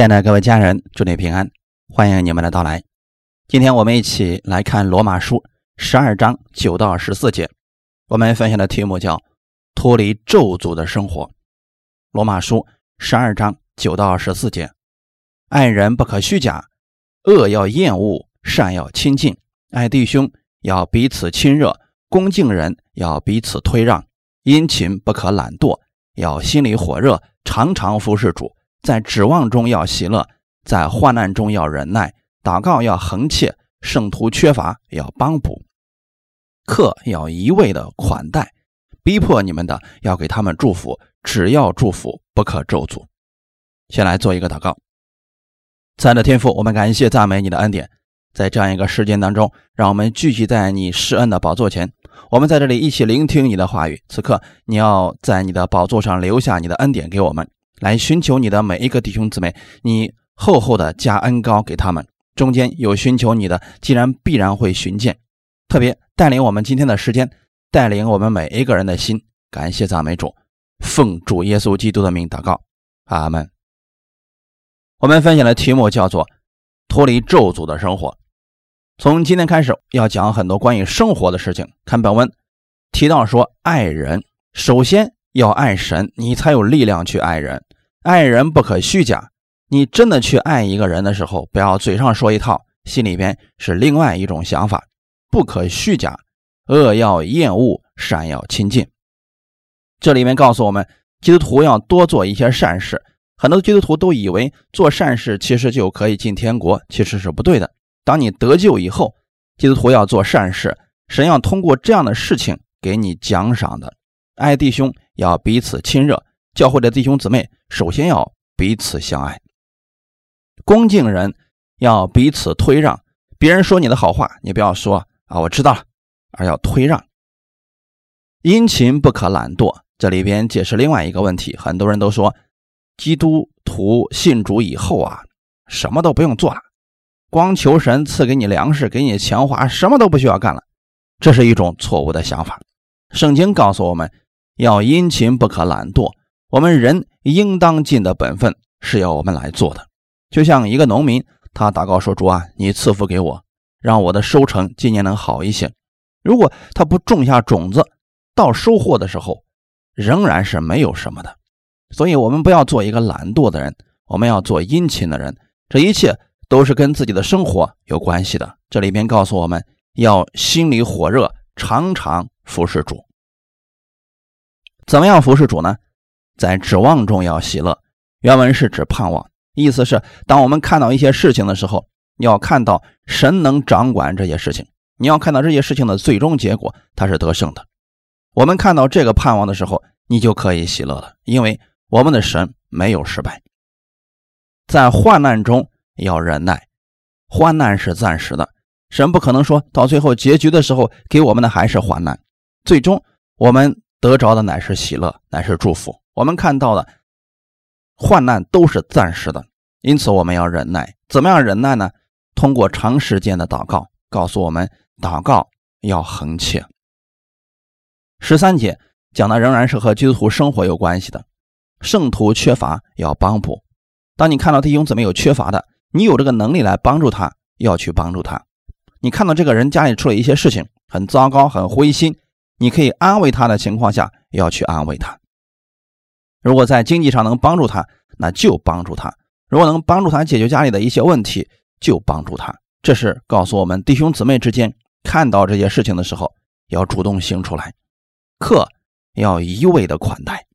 亲爱的各位家人，祝你平安，欢迎你们的到来。今天我们一起来看罗马书十二章九到十四节。我们分享的题目叫“脱离咒诅的生活”。罗马书十二章九到十四节：爱人不可虚假，恶要厌恶，善要亲近；爱弟兄要彼此亲热，恭敬人要彼此推让，殷勤不可懒惰，要心里火热，常常服侍主。在指望中要喜乐，在患难中要忍耐，祷告要恒切，圣徒缺乏要帮补，客要一味的款待，逼迫你们的要给他们祝福，只要祝福，不可咒诅。先来做一个祷告，亲爱的天父，我们感谢赞美你的恩典，在这样一个时间当中，让我们聚集在你施恩的宝座前，我们在这里一起聆听你的话语。此刻，你要在你的宝座上留下你的恩典给我们。来寻求你的每一个弟兄姊妹，你厚厚的加恩膏给他们。中间有寻求你的，既然必然会寻见。特别带领我们今天的时间，带领我们每一个人的心。感谢赞美主，奉主耶稣基督的名祷告，阿门。我们分享的题目叫做“脱离咒诅的生活”。从今天开始要讲很多关于生活的事情。看本文提到说，爱人首先要爱神，你才有力量去爱人。爱人不可虚假。你真的去爱一个人的时候，不要嘴上说一套，心里边是另外一种想法。不可虚假，恶要厌恶，善要亲近。这里面告诉我们，基督徒要多做一些善事。很多基督徒都以为做善事其实就可以进天国，其实是不对的。当你得救以后，基督徒要做善事，神要通过这样的事情给你奖赏的。爱弟兄要彼此亲热。教会的弟兄姊妹，首先要彼此相爱；恭敬人要彼此推让。别人说你的好话，你不要说啊，我知道了，而要推让。殷勤不可懒惰。这里边解释另外一个问题，很多人都说，基督徒信主以后啊，什么都不用做了，光求神赐给你粮食，给你钱花，什么都不需要干了。这是一种错误的想法。圣经告诉我们要殷勤，不可懒惰。我们人应当尽的本分是要我们来做的，就像一个农民，他祷告说：“主啊，你赐福给我，让我的收成今年能好一些。”如果他不种下种子，到收获的时候仍然是没有什么的。所以，我们不要做一个懒惰的人，我们要做殷勤的人。这一切都是跟自己的生活有关系的。这里边告诉我们要心里火热，常常服侍主。怎么样服侍主呢？在指望中要喜乐，原文是指盼望，意思是当我们看到一些事情的时候，要看到神能掌管这些事情，你要看到这些事情的最终结果，它是得胜的。我们看到这个盼望的时候，你就可以喜乐了，因为我们的神没有失败。在患难中要忍耐，患难是暂时的，神不可能说到最后结局的时候给我们的还是患难，最终我们得着的乃是喜乐，乃是祝福。我们看到的患难都是暂时的，因此我们要忍耐。怎么样忍耐呢？通过长时间的祷告，告诉我们祷告要恒切。十三节讲的仍然是和基督徒生活有关系的，圣徒缺乏要帮补。当你看到弟兄姊妹有缺乏的，你有这个能力来帮助他，要去帮助他。你看到这个人家里出了一些事情，很糟糕，很灰心，你可以安慰他的情况下，要去安慰他。如果在经济上能帮助他，那就帮助他；如果能帮助他解决家里的一些问题，就帮助他。这是告诉我们弟兄姊妹之间看到这些事情的时候，要主动行出来。客要一味的款待。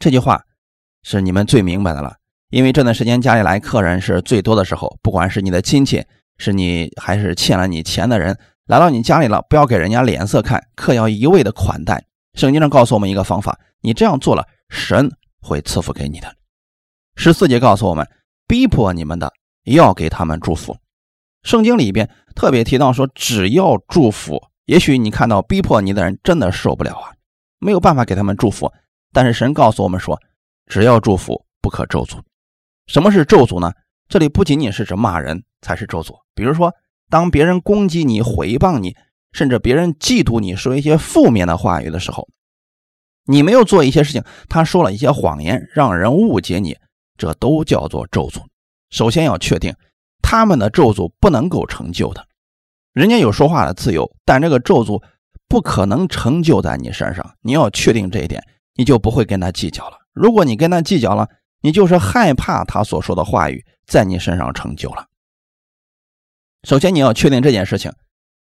这句话是你们最明白的了，因为这段时间家里来客人是最多的时候，不管是你的亲戚，是你还是欠了你钱的人，来到你家里了，不要给人家脸色看，客要一味的款待。圣经上告诉我们一个方法。你这样做了，神会赐福给你的。十四节告诉我们，逼迫你们的要给他们祝福。圣经里边特别提到说，只要祝福。也许你看到逼迫你的人真的受不了啊，没有办法给他们祝福。但是神告诉我们说，只要祝福，不可咒诅。什么是咒诅呢？这里不仅仅是指骂人才是咒诅。比如说，当别人攻击你、诽谤你，甚至别人嫉妒你说一些负面的话语的时候。你没有做一些事情，他说了一些谎言，让人误解你，这都叫做咒诅。首先要确定他们的咒诅不能够成就的，人家有说话的自由，但这个咒诅不可能成就在你身上。你要确定这一点，你就不会跟他计较了。如果你跟他计较了，你就是害怕他所说的话语在你身上成就了。首先你要确定这件事情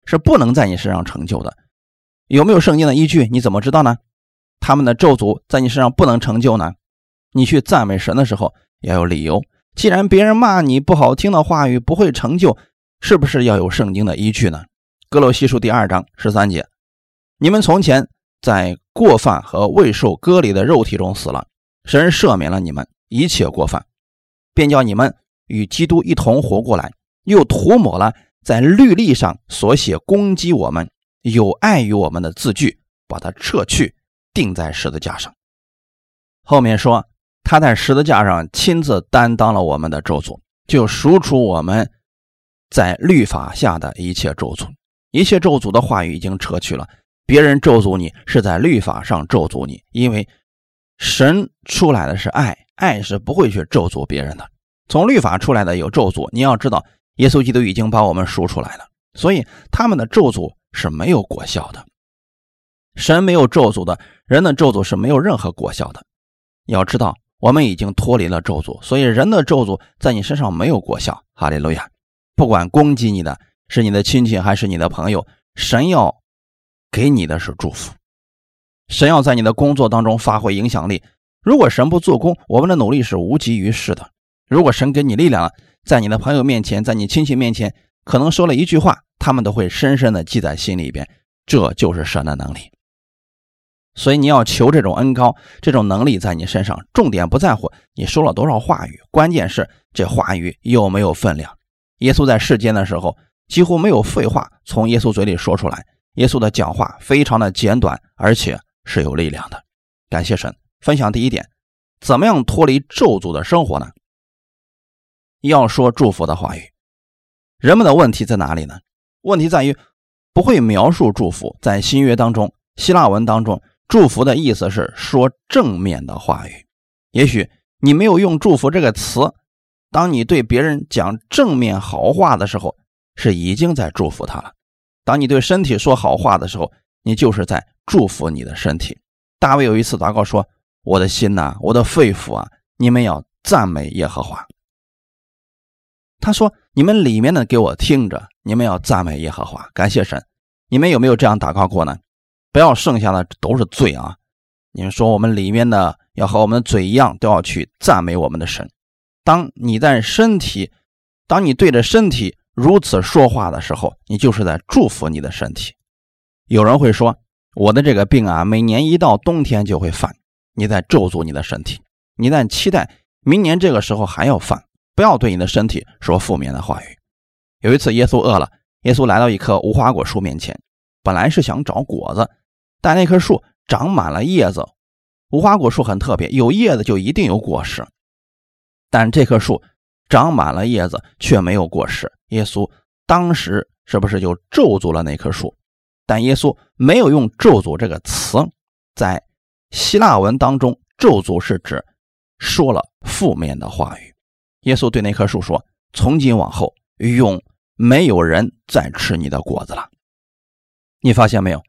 是不能在你身上成就的，有没有圣经的依据？你怎么知道呢？他们的咒诅在你身上不能成就呢？你去赞美神的时候要有理由。既然别人骂你不好听的话语不会成就，是不是要有圣经的依据呢？哥罗西书第二章十三节：你们从前在过犯和未受割礼的肉体中死了，神赦免了你们一切过犯，便叫你们与基督一同活过来。又涂抹了在律例上所写攻击我们、有碍于我们的字句，把它撤去，钉在十字架上。后面说他在十字架上亲自担当了我们的咒诅，就赎出我们在律法下的一切咒诅。一切咒诅的话语已经撤去了。别人咒诅你是在律法上咒诅你，因为神出来的是爱，爱是不会去咒诅别人的。从律法出来的有咒诅，你要知道。耶稣基督已经把我们赎出来了，所以他们的咒诅是没有果效的。神没有咒诅的人的咒诅是没有任何果效的。要知道，我们已经脱离了咒诅，所以人的咒诅在你身上没有果效。哈利路亚！不管攻击你的是你的亲戚还是你的朋友，神要给你的是祝福。神要在你的工作当中发挥影响力。如果神不做工，我们的努力是无济于事的。如果神给你力量了，在你的朋友面前，在你亲戚面前，可能说了一句话，他们都会深深的记在心里边。这就是神的能力。所以你要求这种恩高，这种能力在你身上。重点不在乎你说了多少话语，关键是这话语有没有分量。耶稣在世间的时候，几乎没有废话从耶稣嘴里说出来。耶稣的讲话非常的简短，而且是有力量的。感谢神。分享第一点，怎么样脱离咒诅的生活呢？要说祝福的话语，人们的问题在哪里呢？问题在于不会描述祝福。在新约当中，希腊文当中，祝福的意思是说正面的话语。也许你没有用“祝福”这个词，当你对别人讲正面好话的时候，是已经在祝福他了。当你对身体说好话的时候，你就是在祝福你的身体。大卫有一次祷告说：“我的心呐，我的肺腑啊，你们要赞美耶和华。”他说：“你们里面的给我听着，你们要赞美耶和华，感谢神。你们有没有这样祷告过呢？不要剩下的都是罪啊！你们说我们里面的要和我们的嘴一样，都要去赞美我们的神。当你在身体，当你对着身体如此说话的时候，你就是在祝福你的身体。有人会说，我的这个病啊，每年一到冬天就会犯，你在咒诅你的身体，你在期待明年这个时候还要犯。”不要对你的身体说负面的话语。有一次，耶稣饿了，耶稣来到一棵无花果树面前，本来是想找果子，但那棵树长满了叶子。无花果树很特别，有叶子就一定有果实，但这棵树长满了叶子却没有果实。耶稣当时是不是就咒诅了那棵树？但耶稣没有用“咒诅”这个词，在希腊文当中，“咒诅”是指说了负面的话语。耶稣对那棵树说：“从今往后，永没有人再吃你的果子了。”你发现没有？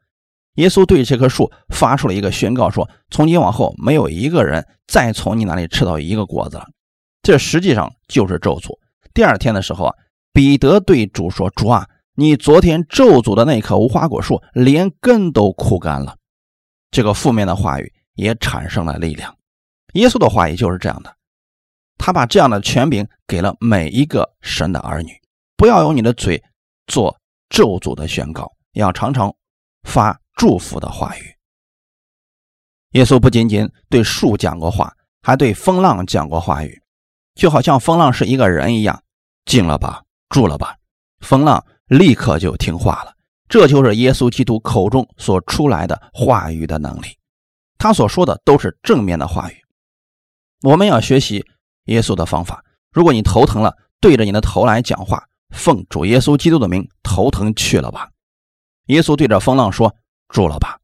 耶稣对这棵树发出了一个宣告：“说从今往后，没有一个人再从你那里吃到一个果子了。”这实际上就是咒诅。第二天的时候啊，彼得对主说：“主啊，你昨天咒诅的那棵无花果树，连根都枯干了。”这个负面的话语也产生了力量。耶稣的话语就是这样的。他把这样的权柄给了每一个神的儿女，不要用你的嘴做咒诅的宣告，要常常发祝福的话语。耶稣不仅仅对树讲过话，还对风浪讲过话语，就好像风浪是一个人一样，静了吧，住了吧，风浪立刻就听话了。这就是耶稣基督口中所出来的话语的能力，他所说的都是正面的话语。我们要学习。耶稣的方法，如果你头疼了，对着你的头来讲话，奉主耶稣基督的名，头疼去了吧。耶稣对着风浪说：“住了吧。”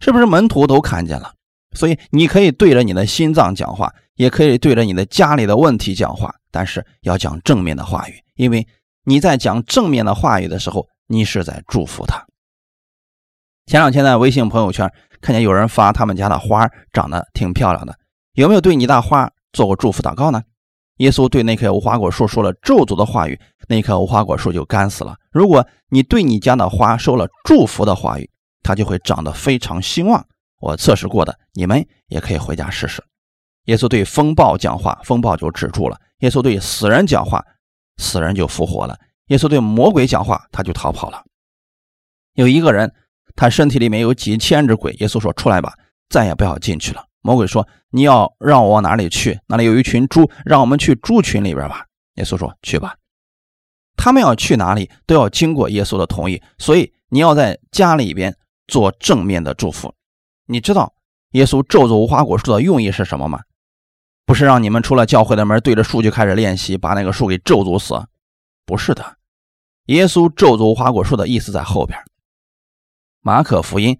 是不是门徒都看见了？所以你可以对着你的心脏讲话，也可以对着你的家里的问题讲话，但是要讲正面的话语，因为你在讲正面的话语的时候，你是在祝福他。前两天在微信朋友圈看见有人发他们家的花长得挺漂亮的，有没有对你的花做过祝福祷告呢？耶稣对那棵无花果树说了咒诅的话语，那棵无花果树就干死了。如果你对你家的花说了祝福的话语，它就会长得非常兴旺。我测试过的，你们也可以回家试试。耶稣对风暴讲话，风暴就止住了；耶稣对死人讲话，死人就复活了；耶稣对魔鬼讲话，他就逃跑了。有一个人。他身体里面有几千只鬼，耶稣说：“出来吧，再也不要进去了。”魔鬼说：“你要让我往哪里去？那里有一群猪，让我们去猪群里边吧。”耶稣说：“去吧。”他们要去哪里都要经过耶稣的同意，所以你要在家里边做正面的祝福。你知道耶稣咒诅无花果树的用意是什么吗？不是让你们出了教会的门对着树就开始练习，把那个树给咒诅死。不是的，耶稣咒诅无花果树的意思在后边。马可福音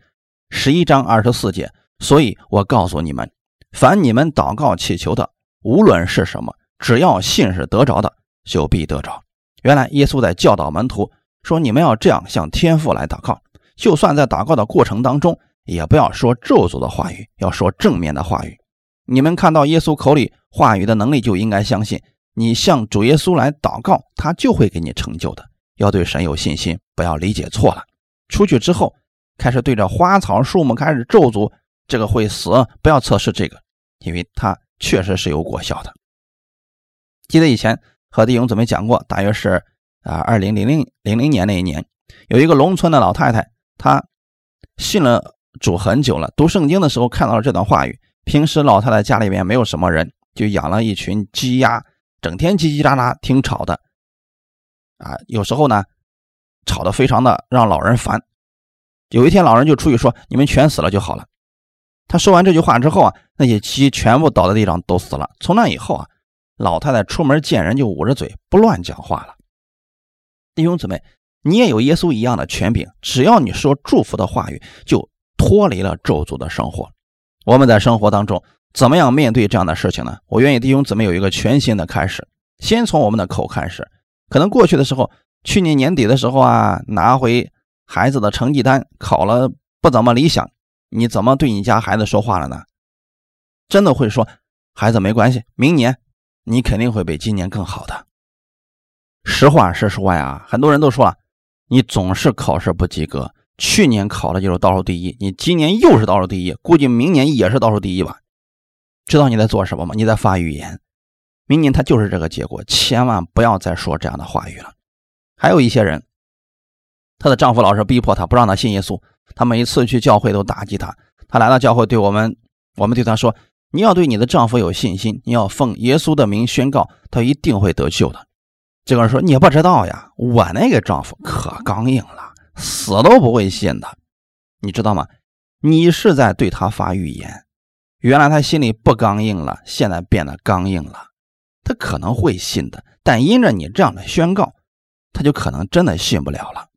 十一章二十四节，所以我告诉你们，凡你们祷告祈求的，无论是什么，只要信是得着的，就必得着。原来耶稣在教导门徒说：“你们要这样向天父来祷告，就算在祷告的过程当中，也不要说咒诅的话语，要说正面的话语。你们看到耶稣口里话语的能力，就应该相信，你向主耶稣来祷告，他就会给你成就的。要对神有信心，不要理解错了。出去之后。”开始对着花草树木开始咒诅，这个会死，不要测试这个，因为它确实是有果效的。记得以前和弟兄姊妹讲过，大约是啊二零零零零零年那一年，有一个农村的老太太，他信了主很久了，读圣经的时候看到了这段话语。平时老太太家里面没有什么人，就养了一群鸡鸭，整天叽叽喳喳，挺吵的，啊，有时候呢吵得非常的让老人烦。有一天，老人就出去说：“你们全死了就好了。”他说完这句话之后啊，那些鸡全部倒在地上都死了。从那以后啊，老太太出门见人就捂着嘴，不乱讲话了。弟兄姊妹，你也有耶稣一样的权柄，只要你说祝福的话语，就脱离了咒诅的生活。我们在生活当中怎么样面对这样的事情呢？我愿意弟兄姊妹有一个全新的开始，先从我们的口开始。可能过去的时候，去年年底的时候啊，拿回。孩子的成绩单考了不怎么理想，你怎么对你家孩子说话了呢？真的会说，孩子没关系，明年你肯定会比今年更好的。实话实说呀，很多人都说了，你总是考试不及格，去年考的就是倒数第一，你今年又是倒数第一，估计明年也是倒数第一吧？知道你在做什么吗？你在发语言，明年他就是这个结果，千万不要再说这样的话语了。还有一些人。她的丈夫老是逼迫她，不让她信耶稣。她每一次去教会都打击她。她来到教会，对我们，我们对她说：“你要对你的丈夫有信心，你要奉耶稣的名宣告，他一定会得救的。”这个人说：“你不知道呀，我那个丈夫可刚硬了，死都不会信的。你知道吗？你是在对他发预言。原来他心里不刚硬了，现在变得刚硬了。他可能会信的，但因着你这样的宣告，他就可能真的信不了了。”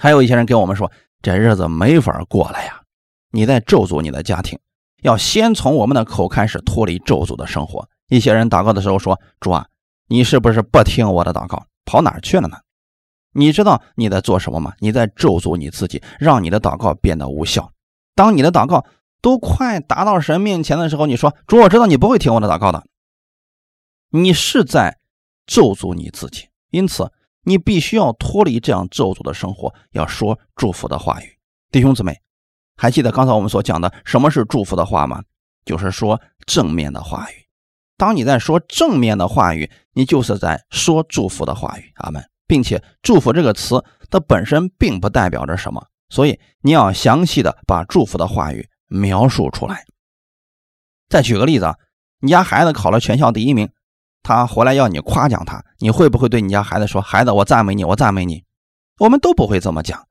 还有一些人跟我们说，这日子没法过了呀！你在咒诅你的家庭，要先从我们的口开始脱离咒诅的生活。一些人祷告的时候说：“主啊，你是不是不听我的祷告，跑哪去了呢？”你知道你在做什么吗？你在咒诅你自己，让你的祷告变得无效。当你的祷告都快达到神面前的时候，你说：“主，我知道你不会听我的祷告的。”你是在咒诅你自己，因此。你必须要脱离这样咒诅的生活，要说祝福的话语。弟兄姊妹，还记得刚才我们所讲的什么是祝福的话吗？就是说正面的话语。当你在说正面的话语，你就是在说祝福的话语。阿门。并且“祝福”这个词它本身并不代表着什么，所以你要详细的把祝福的话语描述出来。再举个例子啊，你家孩子考了全校第一名。他回来要你夸奖他，你会不会对你家孩子说：“孩子，我赞美你，我赞美你？”我们都不会这么讲。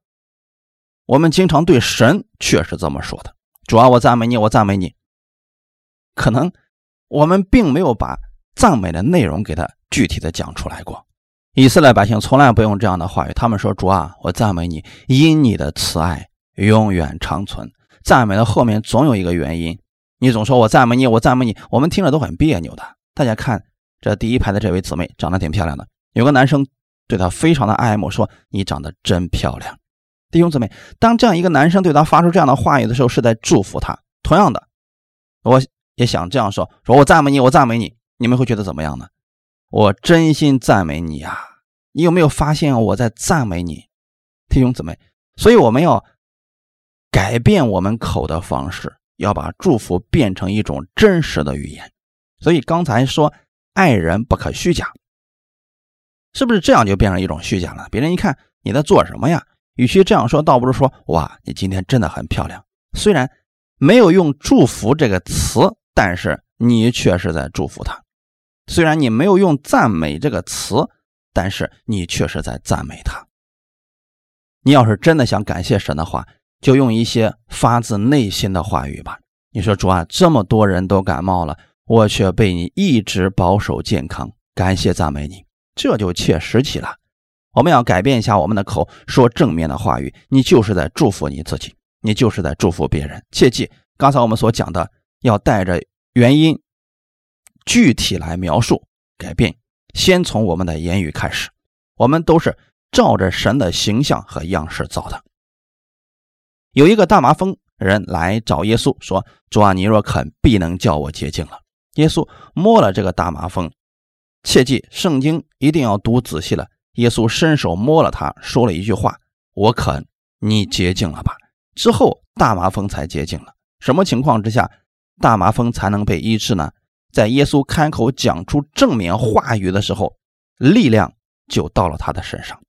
我们经常对神却是这么说的：“主啊，我赞美你，我赞美你。”可能我们并没有把赞美的内容给他具体的讲出来过。以色列百姓从来不用这样的话语，他们说：“主啊，我赞美你，因你的慈爱永远长存。”赞美的后面总有一个原因，你总说我赞美你，我赞美你，我们听着都很别扭的。大家看这第一排的这位姊妹，长得挺漂亮的，有个男生对她非常的爱慕，说你长得真漂亮。弟兄姊妹，当这样一个男生对她发出这样的话语的时候，是在祝福她。同样的，我也想这样说：说我赞美你，我赞美你，你们会觉得怎么样呢？我真心赞美你呀！你有没有发现我在赞美你，弟兄姊妹？所以我们要改变我们口的方式。要把祝福变成一种真实的语言，所以刚才说爱人不可虚假，是不是这样就变成一种虚假了？别人一看你在做什么呀？与其这样说，倒不如说哇，你今天真的很漂亮。虽然没有用祝福这个词，但是你却是在祝福他；虽然你没有用赞美这个词，但是你却是在赞美他。你要是真的想感谢神的话。就用一些发自内心的话语吧。你说主啊，这么多人都感冒了，我却被你一直保守健康，感谢赞美你，这就切实际了。我们要改变一下我们的口，说正面的话语。你就是在祝福你自己，你就是在祝福别人。切记，刚才我们所讲的，要带着原因具体来描述改变。先从我们的言语开始，我们都是照着神的形象和样式造的。有一个大麻风人来找耶稣，说：“主啊，你若肯，必能叫我洁净了。”耶稣摸了这个大麻风，切记圣经一定要读仔细了。耶稣伸手摸了他，说了一句话：“我肯，你洁净了吧。”之后大麻风才洁净了。什么情况之下大麻风才能被医治呢？在耶稣开口讲出正面话语的时候，力量就到了他的身上。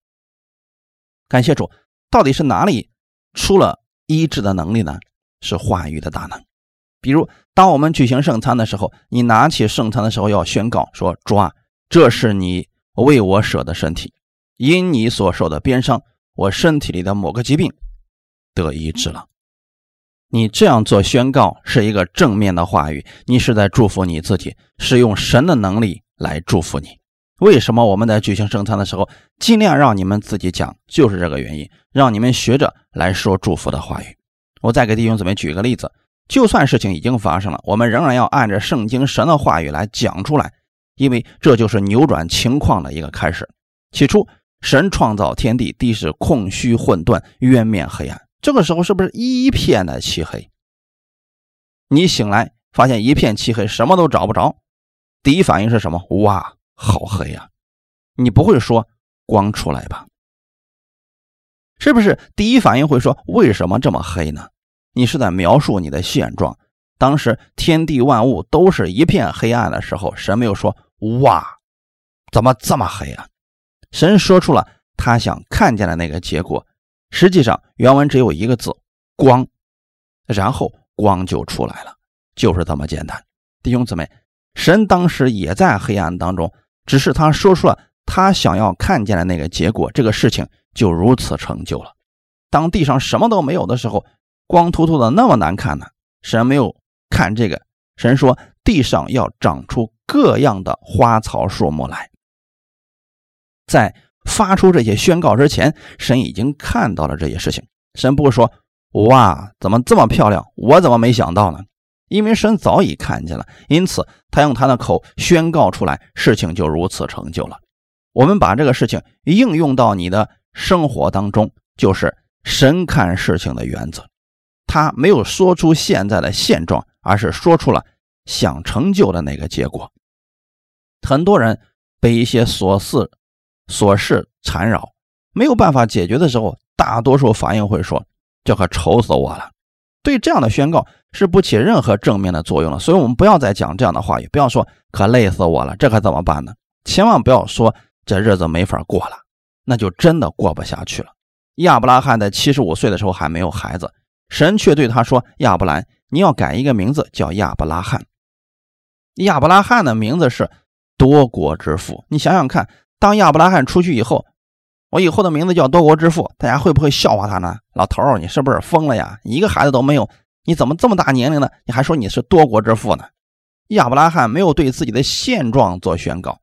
感谢主，到底是哪里出了？医治的能力呢，是话语的大能。比如，当我们举行圣餐的时候，你拿起圣餐的时候要宣告说：“主啊，这是你为我舍的身体，因你所受的鞭伤，我身体里的某个疾病得医治了。”你这样做宣告是一个正面的话语，你是在祝福你自己，是用神的能力来祝福你。为什么我们在举行圣餐的时候尽量让你们自己讲？就是这个原因，让你们学着来说祝福的话语。我再给弟兄姊妹举一个例子：就算事情已经发生了，我们仍然要按着圣经神的话语来讲出来，因为这就是扭转情况的一个开始。起初，神创造天地，地是空虚混沌，渊面黑暗。这个时候是不是一片的漆黑？你醒来发现一片漆黑，什么都找不着，第一反应是什么？哇！好黑呀！你不会说光出来吧？是不是第一反应会说为什么这么黑呢？你是在描述你的现状。当时天地万物都是一片黑暗的时候，神没有说哇，怎么这么黑啊？神说出了他想看见的那个结果。实际上原文只有一个字光，然后光就出来了，就是这么简单。弟兄姊妹，神当时也在黑暗当中。只是他说出了他想要看见的那个结果，这个事情就如此成就了。当地上什么都没有的时候，光秃秃的那么难看呢？神没有看这个，神说地上要长出各样的花草树木来。在发出这些宣告之前，神已经看到了这些事情。神不会说：“哇，怎么这么漂亮？我怎么没想到呢？”因为神早已看见了，因此他用他的口宣告出来，事情就如此成就了。我们把这个事情应用到你的生活当中，就是神看事情的原则。他没有说出现在的现状，而是说出了想成就的那个结果。很多人被一些琐事、琐事缠绕，没有办法解决的时候，大多数反应会说：“这可愁死我了。”对这样的宣告是不起任何正面的作用了，所以我们不要再讲这样的话语，不要说可累死我了，这可怎么办呢？千万不要说这日子没法过了，那就真的过不下去了。亚伯拉罕在七十五岁的时候还没有孩子，神却对他说：“亚伯兰，你要改一个名字，叫亚伯拉罕。”亚伯拉罕的名字是多国之父。你想想看，当亚伯拉罕出去以后。我以后的名字叫多国之父，大家会不会笑话他呢？老头儿，你是不是疯了呀？一个孩子都没有，你怎么这么大年龄了，你还说你是多国之父呢？亚伯拉罕没有对自己的现状做宣告，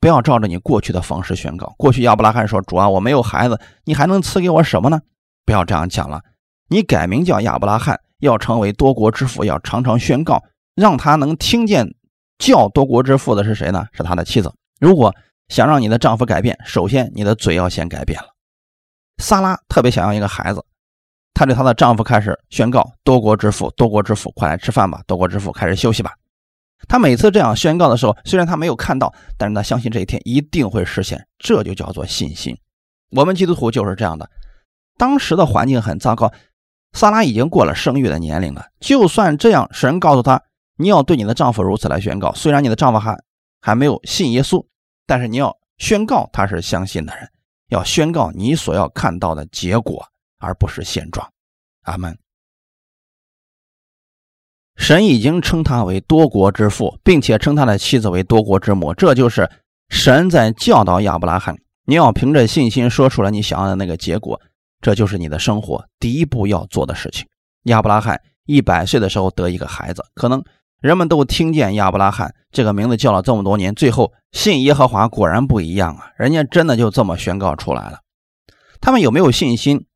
不要照着你过去的方式宣告。过去亚伯拉罕说：“主啊，我没有孩子，你还能赐给我什么呢？”不要这样讲了，你改名叫亚伯拉罕，要成为多国之父，要常常宣告，让他能听见叫多国之父的是谁呢？是他的妻子。如果想让你的丈夫改变，首先你的嘴要先改变了。萨拉特别想要一个孩子，她对她的丈夫开始宣告：多国之父，多国之父，快来吃饭吧！多国之父，开始休息吧。她每次这样宣告的时候，虽然她没有看到，但是她相信这一天一定会实现。这就叫做信心。我们基督徒就是这样的。当时的环境很糟糕，萨拉已经过了生育的年龄了。就算这样，神告诉她：你要对你的丈夫如此来宣告。虽然你的丈夫还还没有信耶稣，但是你要宣告他是相信的人。要宣告你所要看到的结果，而不是现状。阿门。神已经称他为多国之父，并且称他的妻子为多国之母。这就是神在教导亚伯拉罕：你要凭着信心说出来你想要的那个结果，这就是你的生活第一步要做的事情。亚伯拉罕一百岁的时候得一个孩子，可能。人们都听见亚伯拉罕这个名字叫了这么多年，最后信耶和华果然不一样啊！人家真的就这么宣告出来了。他们有没有信心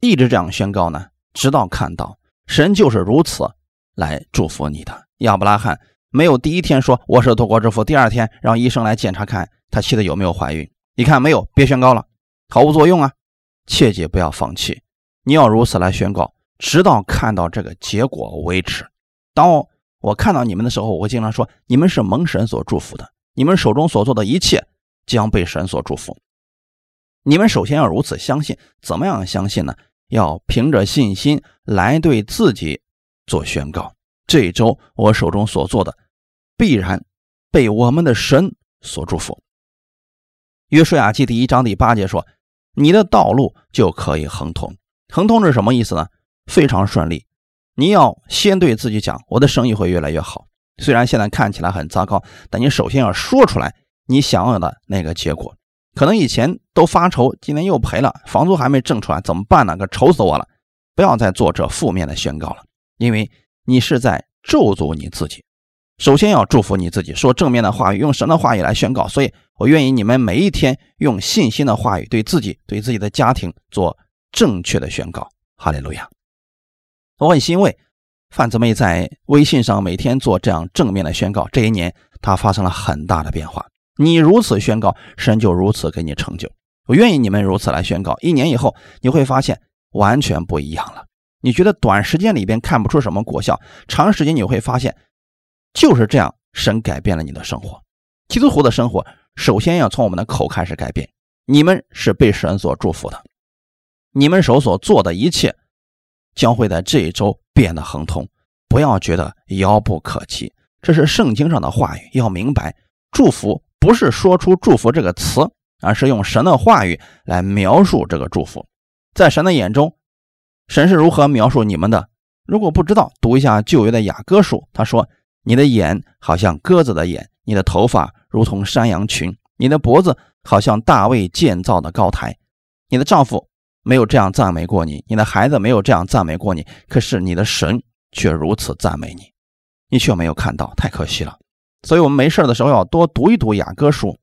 一直这样宣告呢？直到看到神就是如此来祝福你的。亚伯拉罕没有第一天说我是多国之父，第二天让医生来检查看他妻子有没有怀孕，你看没有，别宣告了，毫无作用啊！切记不要放弃，你要如此来宣告，直到看到这个结果为止。当我我。看到你们的时候，我经常说，你们是蒙神所祝福的，你们手中所做的一切将被神所祝福。你们首先要如此相信，怎么样相信呢？要凭着信心来对自己做宣告。这一周我手中所做的，必然被我们的神所祝福。约书亚记第一章第八节说：“你的道路就可以亨通。”亨通是什么意思呢？非常顺利。你要先对自己讲，我的生意会越来越好。虽然现在看起来很糟糕，但你首先要说出来你想要的那个结果。可能以前都发愁，今年又赔了，房租还没挣出来，怎么办呢？可愁死我了！不要再做这负面的宣告了，因为你是在咒诅你自己。首先要祝福你自己，说正面的话语，用神的话语来宣告。所以我愿意你们每一天用信心的话语对自己、对自己的家庭做正确的宣告。哈利路亚。我很欣慰，范姊妹在微信上每天做这样正面的宣告。这一年，她发生了很大的变化。你如此宣告，神就如此给你成就。我愿意你们如此来宣告。一年以后，你会发现完全不一样了。你觉得短时间里边看不出什么果效，长时间你会发现就是这样，神改变了你的生活。基督徒的生活首先要从我们的口开始改变。你们是被神所祝福的，你们手所做的一切。将会在这一周变得亨通，不要觉得遥不可及。这是圣经上的话语，要明白，祝福不是说出祝福这个词，而是用神的话语来描述这个祝福。在神的眼中，神是如何描述你们的？如果不知道，读一下旧约的雅歌书，他说：“你的眼好像鸽子的眼，你的头发如同山羊群，你的脖子好像大卫建造的高台，你的丈夫。”没有这样赞美过你，你的孩子没有这样赞美过你，可是你的神却如此赞美你，你却没有看到，太可惜了。所以，我们没事的时候要多读一读雅歌书，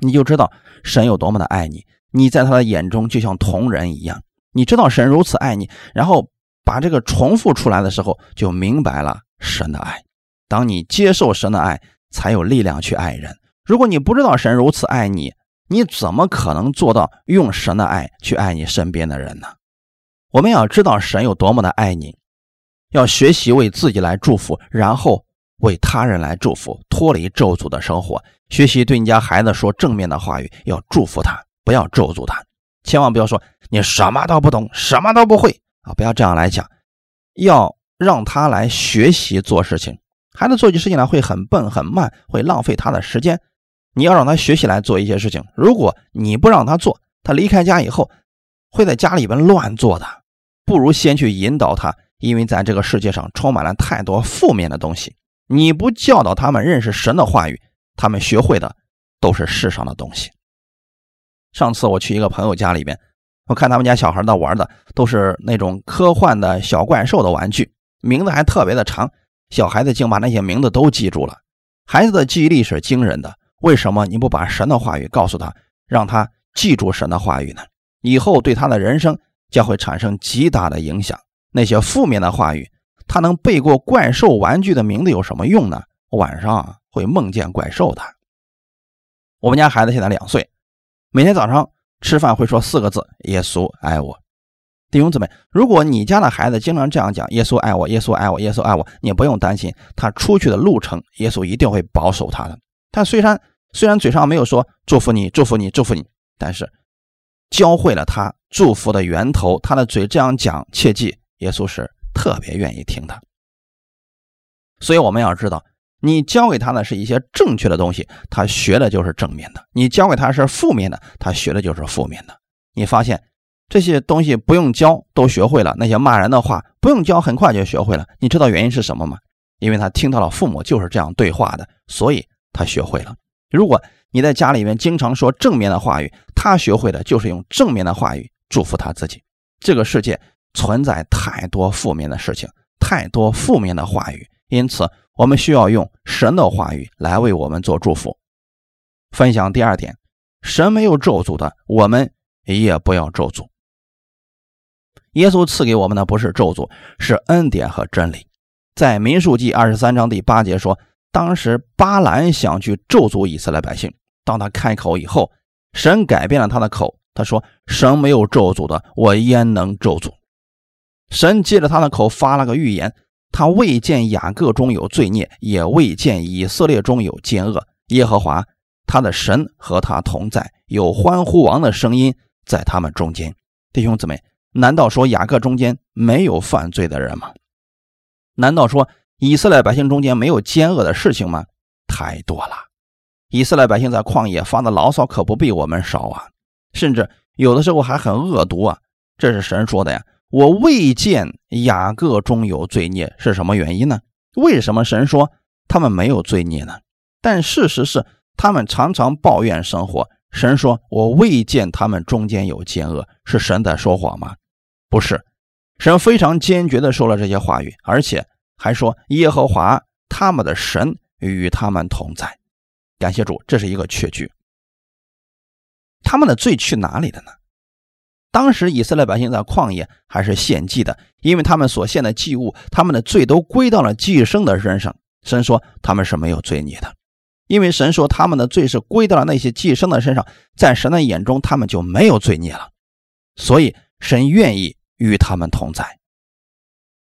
你就知道神有多么的爱你。你在他的眼中就像同人一样，你知道神如此爱你，然后把这个重复出来的时候，就明白了神的爱。当你接受神的爱，才有力量去爱人。如果你不知道神如此爱你，你怎么可能做到用神的爱去爱你身边的人呢？我们要知道神有多么的爱你，要学习为自己来祝福，然后为他人来祝福，脱离咒诅的生活。学习对你家孩子说正面的话语，要祝福他，不要咒诅他。千万不要说你什么都不懂，什么都不会啊！不要这样来讲，要让他来学习做事情。孩子做起事情来会很笨很慢，会浪费他的时间。你要让他学习来做一些事情，如果你不让他做，他离开家以后会在家里边乱做的。不如先去引导他，因为在这个世界上充满了太多负面的东西。你不教导他们认识神的话语，他们学会的都是世上的东西。上次我去一个朋友家里边，我看他们家小孩的玩的都是那种科幻的小怪兽的玩具，名字还特别的长，小孩子竟把那些名字都记住了。孩子的记忆力是惊人的。为什么你不把神的话语告诉他，让他记住神的话语呢？以后对他的人生将会产生极大的影响。那些负面的话语他能背过怪兽玩具的名字有什么用呢？晚上会梦见怪兽的。我们家孩子现在两岁，每天早上吃饭会说四个字：“耶稣爱我。”弟兄姊妹，如果你家的孩子经常这样讲“耶稣爱我，耶稣爱我，耶稣爱我”，你不用担心他出去的路程，耶稣一定会保守他的。他虽然虽然嘴上没有说祝福你、祝福你、祝福你，但是教会了他祝福的源头，他的嘴这样讲，切记耶稣是特别愿意听的。所以我们要知道。你教给他的是一些正确的东西，他学的就是正面的；你教给他是负面的，他学的就是负面的。你发现这些东西不用教都学会了，那些骂人的话不用教很快就学会了。你知道原因是什么吗？因为他听到了父母就是这样对话的，所以他学会了。如果你在家里面经常说正面的话语，他学会的就是用正面的话语祝福他自己。这个世界存在太多负面的事情，太多负面的话语，因此。我们需要用神的话语来为我们做祝福。分享第二点，神没有咒诅的，我们也不要咒诅。耶稣赐给我们的不是咒诅，是恩典和真理。在民数记二十三章第八节说，当时巴兰想去咒诅以色列百姓，当他开口以后，神改变了他的口，他说：“神没有咒诅的，我焉能咒诅？”神借着他的口发了个预言。他未见雅各中有罪孽，也未见以色列中有奸恶。耶和华他的神和他同在，有欢呼王的声音在他们中间。弟兄姊妹，难道说雅各中间没有犯罪的人吗？难道说以色列百姓中间没有奸恶的事情吗？太多了。以色列百姓在旷野发的牢骚可不比我们少啊，甚至有的时候还很恶毒啊。这是神说的呀。我未见雅各中有罪孽，是什么原因呢？为什么神说他们没有罪孽呢？但事实是，他们常常抱怨生活。神说：“我未见他们中间有奸恶。”是神在说谎吗？不是，神非常坚决地说了这些话语，而且还说：“耶和华他们的神与他们同在。”感谢主，这是一个确据。他们的罪去哪里了呢？当时以色列百姓在旷野还是献祭的，因为他们所献的祭物，他们的罪都归到了祭生的身上。神说他们是没有罪孽的，因为神说他们的罪是归到了那些祭生的身上，在神的眼中他们就没有罪孽了，所以神愿意与他们同在。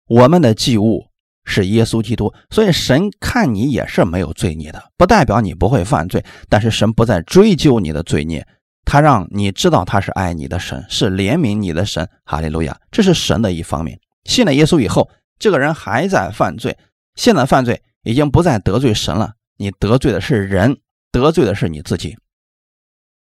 我们的祭物是耶稣基督，所以神看你也是没有罪孽的，不代表你不会犯罪，但是神不再追究你的罪孽。他让你知道他是爱你的神，是怜悯你的神。哈利路亚，这是神的一方面。信了耶稣以后，这个人还在犯罪，现在犯罪已经不再得罪神了，你得罪的是人，得罪的是你自己。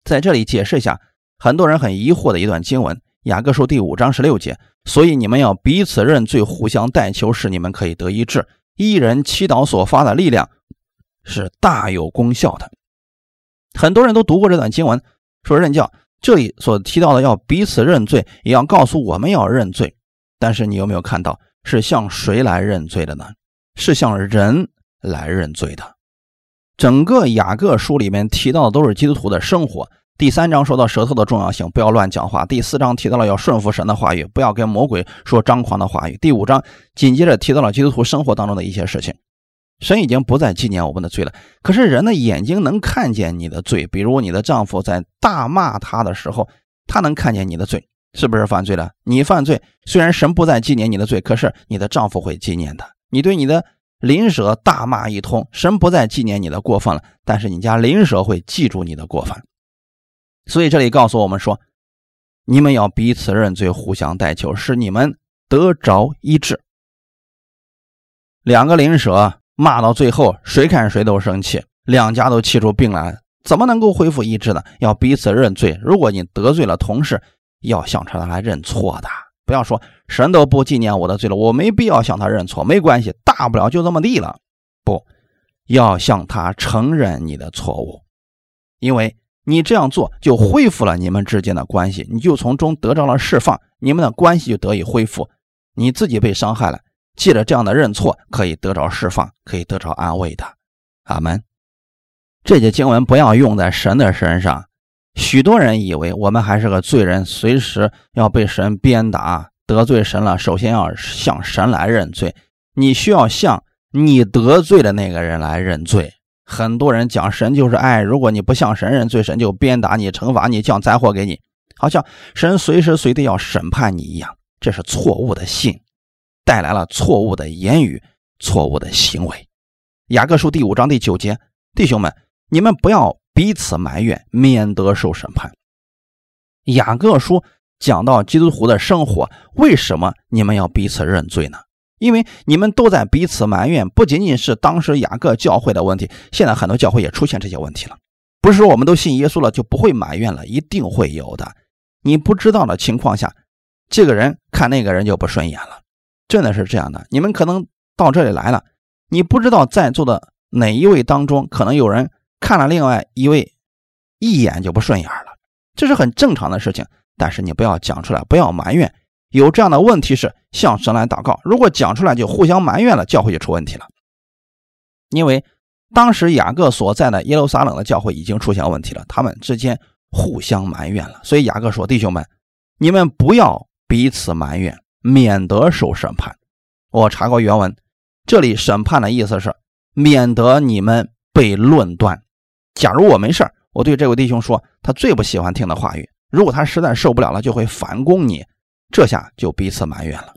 在这里解释一下，很多人很疑惑的一段经文：雅各书第五章十六节。所以你们要彼此认罪，互相代求，使你们可以得医治。一人祈祷所发的力量是大有功效的。很多人都读过这段经文。说认教，这里所提到的要彼此认罪，也要告诉我们要认罪。但是你有没有看到是向谁来认罪的呢？是向人来认罪的。整个雅各书里面提到的都是基督徒的生活。第三章说到舌头的重要性，不要乱讲话。第四章提到了要顺服神的话语，不要跟魔鬼说张狂的话语。第五章紧接着提到了基督徒生活当中的一些事情。神已经不再纪念我们的罪了。可是人的眼睛能看见你的罪，比如你的丈夫在大骂他的时候，他能看见你的罪，是不是犯罪了？你犯罪，虽然神不再纪念你的罪，可是你的丈夫会纪念的。你对你的邻舍大骂一通，神不再纪念你的过分了，但是你家邻舍会记住你的过分。所以这里告诉我们说，你们要彼此认罪，互相代求，使你们得着医治。两个邻舍。骂到最后，谁看谁都生气，两家都气出病来，怎么能够恢复一致呢？要彼此认罪。如果你得罪了同事，要向他来认错的，不要说神都不纪念我的罪了，我没必要向他认错，没关系，大不了就这么地了。不要向他承认你的错误，因为你这样做就恢复了你们之间的关系，你就从中得到了释放，你们的关系就得以恢复，你自己被伤害了。借着这样的认错，可以得着释放，可以得着安慰的。阿门。这节经文不要用在神的身上。许多人以为我们还是个罪人，随时要被神鞭打，得罪神了，首先要向神来认罪。你需要向你得罪的那个人来认罪。很多人讲神就是爱，如果你不向神认罪，神就鞭打你、惩罚你、降灾祸给你，好像神随时随地要审判你一样。这是错误的信，带来了错误的言语、错误的行为。雅各书第五章第九节，弟兄们，你们不要彼此埋怨，免得受审判。雅各书讲到基督徒的生活，为什么你们要彼此认罪呢？因为你们都在彼此埋怨，不仅仅是当时雅各教会的问题，现在很多教会也出现这些问题了。不是说我们都信耶稣了就不会埋怨了，一定会有的。你不知道的情况下，这个人看那个人就不顺眼了，真的是这样的。你们可能到这里来了，你不知道在座的哪一位当中，可能有人看了另外一位一眼就不顺眼了，这是很正常的事情。但是你不要讲出来，不要埋怨。有这样的问题是向神来祷告。如果讲出来就互相埋怨了，教会就出问题了。因为当时雅各所在的耶路撒冷的教会已经出现问题了，他们之间互相埋怨了。所以雅各说：“弟兄们，你们不要彼此埋怨，免得受审判。”我查过原文，这里审判的意思是免得你们被论断。假如我没事我对这位弟兄说他最不喜欢听的话语，如果他实在受不了了，就会反攻你。这下就彼此埋怨了。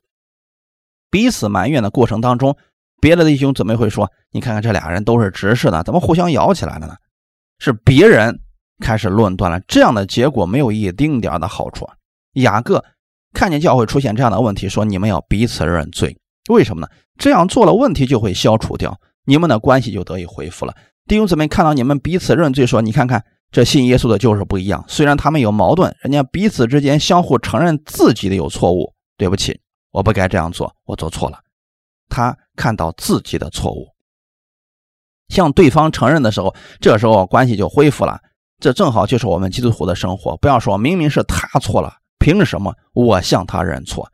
彼此埋怨的过程当中，别的弟兄姊妹会说：“你看看这俩人都是执事的，怎么互相咬起来了呢？”是别人开始论断了，这样的结果没有一丁点的好处。雅各看见教会出现这样的问题，说：“你们要彼此认罪，为什么呢？这样做了，问题就会消除掉，你们的关系就得以恢复了。”弟兄姊妹看到你们彼此认罪，说：“你看看。”这信耶稣的就是不一样，虽然他们有矛盾，人家彼此之间相互承认自己的有错误。对不起，我不该这样做，我做错了。他看到自己的错误，向对方承认的时候，这时候关系就恢复了。这正好就是我们基督徒的生活。不要说明明是他错了，凭什么我向他认错？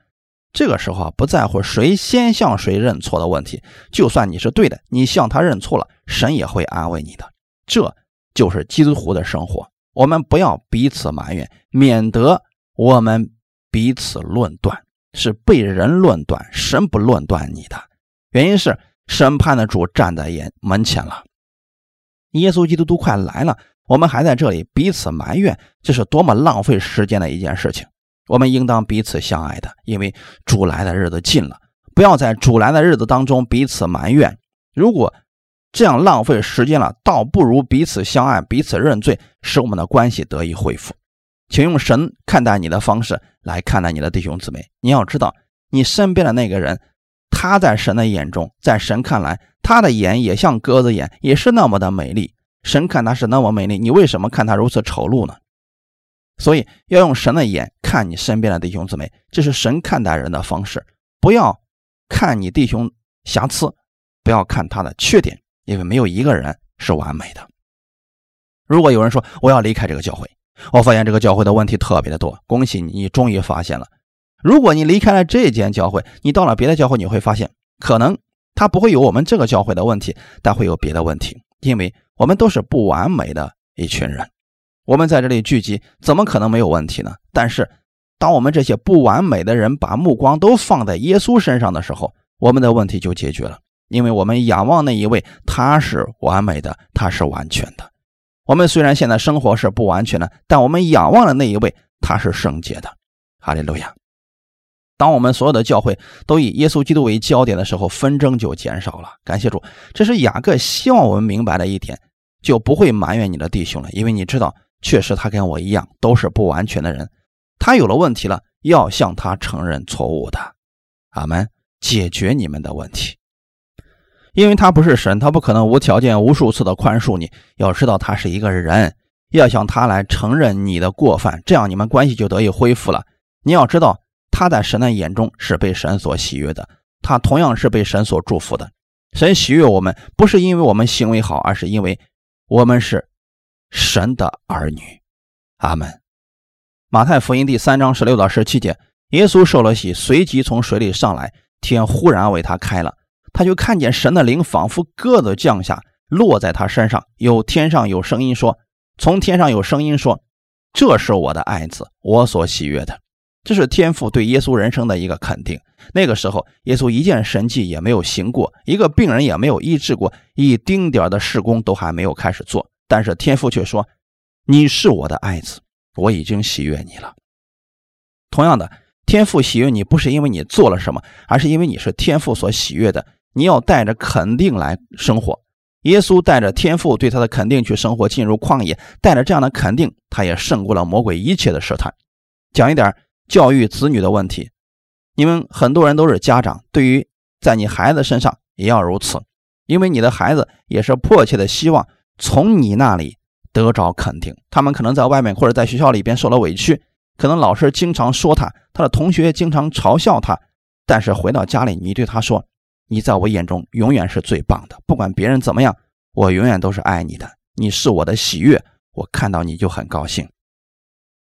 这个时候啊不在乎谁先向谁认错的问题，就算你是对的，你向他认错了，神也会安慰你的。这。就是基督徒的生活，我们不要彼此埋怨，免得我们彼此论断，是被人论断，神不论断你的。原因是审判的主站在眼门前了，耶稣基督都快来了，我们还在这里彼此埋怨，这是多么浪费时间的一件事情。我们应当彼此相爱的，因为主来的日子近了，不要在主来的日子当中彼此埋怨。如果这样浪费时间了，倒不如彼此相爱，彼此认罪，使我们的关系得以恢复。请用神看待你的方式来看待你的弟兄姊妹。你要知道，你身边的那个人，他在神的眼中，在神看来，他的眼也像鸽子眼，也是那么的美丽。神看他是那么美丽，你为什么看他如此丑陋呢？所以要用神的眼看你身边的弟兄姊妹，这是神看待人的方式。不要看你弟兄瑕疵，不要看他的缺点。因为没有一个人是完美的。如果有人说我要离开这个教会，我发现这个教会的问题特别的多。恭喜你，你终于发现了。如果你离开了这间教会，你到了别的教会，你会发现可能他不会有我们这个教会的问题，但会有别的问题。因为我们都是不完美的一群人，我们在这里聚集，怎么可能没有问题呢？但是，当我们这些不完美的人把目光都放在耶稣身上的时候，我们的问题就解决了。因为我们仰望那一位，他是完美的，他是完全的。我们虽然现在生活是不完全的，但我们仰望的那一位，他是圣洁的。哈利路亚！当我们所有的教会都以耶稣基督为焦点的时候，纷争就减少了。感谢主，这是雅各希望我们明白的一点，就不会埋怨你的弟兄了，因为你知道，确实他跟我一样都是不完全的人，他有了问题了，要向他承认错误的。阿门！解决你们的问题。因为他不是神，他不可能无条件、无数次的宽恕你。要知道他是一个人，要向他来承认你的过犯，这样你们关系就得以恢复了。你要知道他在神的眼中是被神所喜悦的，他同样是被神所祝福的。神喜悦我们，不是因为我们行为好，而是因为我们是神的儿女。阿门。马太福音第三章十六到十七节，耶稣受了洗，随即从水里上来，天忽然为他开了。他就看见神的灵仿佛鸽子降下，落在他身上。有天上有声音说：“从天上有声音说，这是我的爱子，我所喜悦的。”这是天父对耶稣人生的一个肯定。那个时候，耶稣一件神迹也没有行过，一个病人也没有医治过，一丁点的事工都还没有开始做。但是天父却说：“你是我的爱子，我已经喜悦你了。”同样的，天父喜悦你不是因为你做了什么，而是因为你是天父所喜悦的。你要带着肯定来生活。耶稣带着天父对他的肯定去生活，进入旷野，带着这样的肯定，他也胜过了魔鬼一切的试探。讲一点教育子女的问题，你们很多人都是家长，对于在你孩子身上也要如此，因为你的孩子也是迫切的希望从你那里得着肯定。他们可能在外面或者在学校里边受了委屈，可能老师经常说他，他的同学经常嘲笑他，但是回到家里，你对他说。你在我眼中永远是最棒的，不管别人怎么样，我永远都是爱你的。你是我的喜悦，我看到你就很高兴。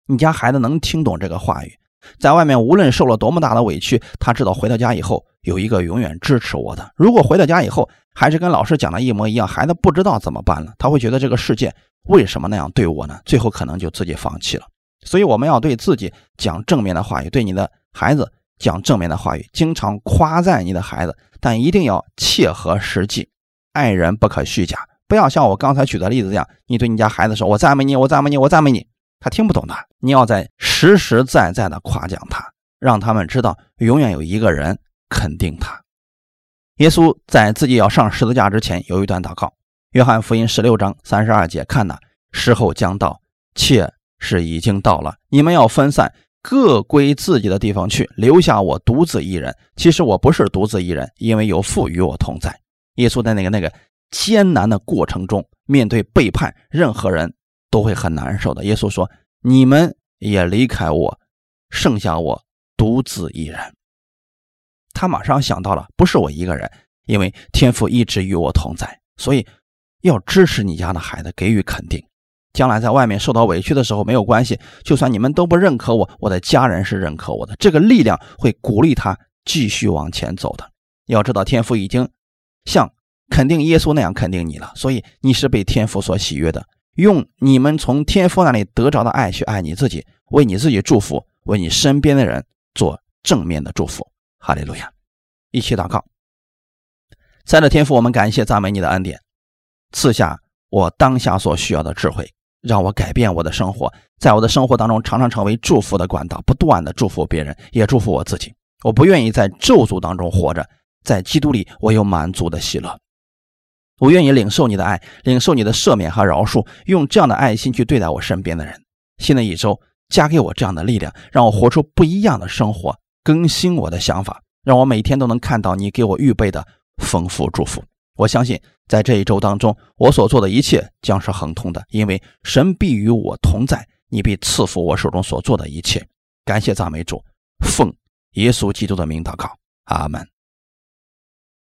你家孩子能听懂这个话语，在外面无论受了多么大的委屈，他知道回到家以后有一个永远支持我的。如果回到家以后还是跟老师讲的一模一样，孩子不知道怎么办了，他会觉得这个世界为什么那样对我呢？最后可能就自己放弃了。所以我们要对自己讲正面的话语，对你的孩子。讲正面的话语，经常夸赞你的孩子，但一定要切合实际。爱人不可虚假，不要像我刚才举的例子一样，你对你家孩子说：“我赞美你，我赞美你，我赞美你。”他听不懂的。你要在实实在在的夸奖他，让他们知道永远有一个人肯定他。耶稣在自己要上十字架之前有一段祷告，《约翰福音》十六章三十二节：“看呐，时候将到，切是已经到了，你们要分散。”各归自己的地方去，留下我独自一人。其实我不是独自一人，因为有父与我同在。耶稣在那个那个艰难的过程中，面对背叛，任何人都会很难受的。耶稣说：“你们也离开我，剩下我独自一人。”他马上想到了，不是我一个人，因为天父一直与我同在，所以要支持你家的孩子，给予肯定。将来在外面受到委屈的时候没有关系，就算你们都不认可我，我的家人是认可我的。这个力量会鼓励他继续往前走的。要知道，天父已经像肯定耶稣那样肯定你了，所以你是被天父所喜悦的。用你们从天父那里得着的爱去爱你自己，为你自己祝福，为你身边的人做正面的祝福。哈利路亚！一起祷告。在这天父，我们感谢赞美你的恩典，赐下我当下所需要的智慧。让我改变我的生活，在我的生活当中常常成为祝福的管道，不断的祝福别人，也祝福我自己。我不愿意在咒诅当中活着，在基督里我有满足的喜乐。我愿意领受你的爱，领受你的赦免和饶恕，用这样的爱心去对待我身边的人。新的一周，加给我这样的力量，让我活出不一样的生活，更新我的想法，让我每天都能看到你给我预备的丰富祝福。我相信，在这一周当中，我所做的一切将是亨通的，因为神必与我同在，你必赐福我手中所做的一切。感谢赞美主，奉耶稣基督的名祷告，阿门。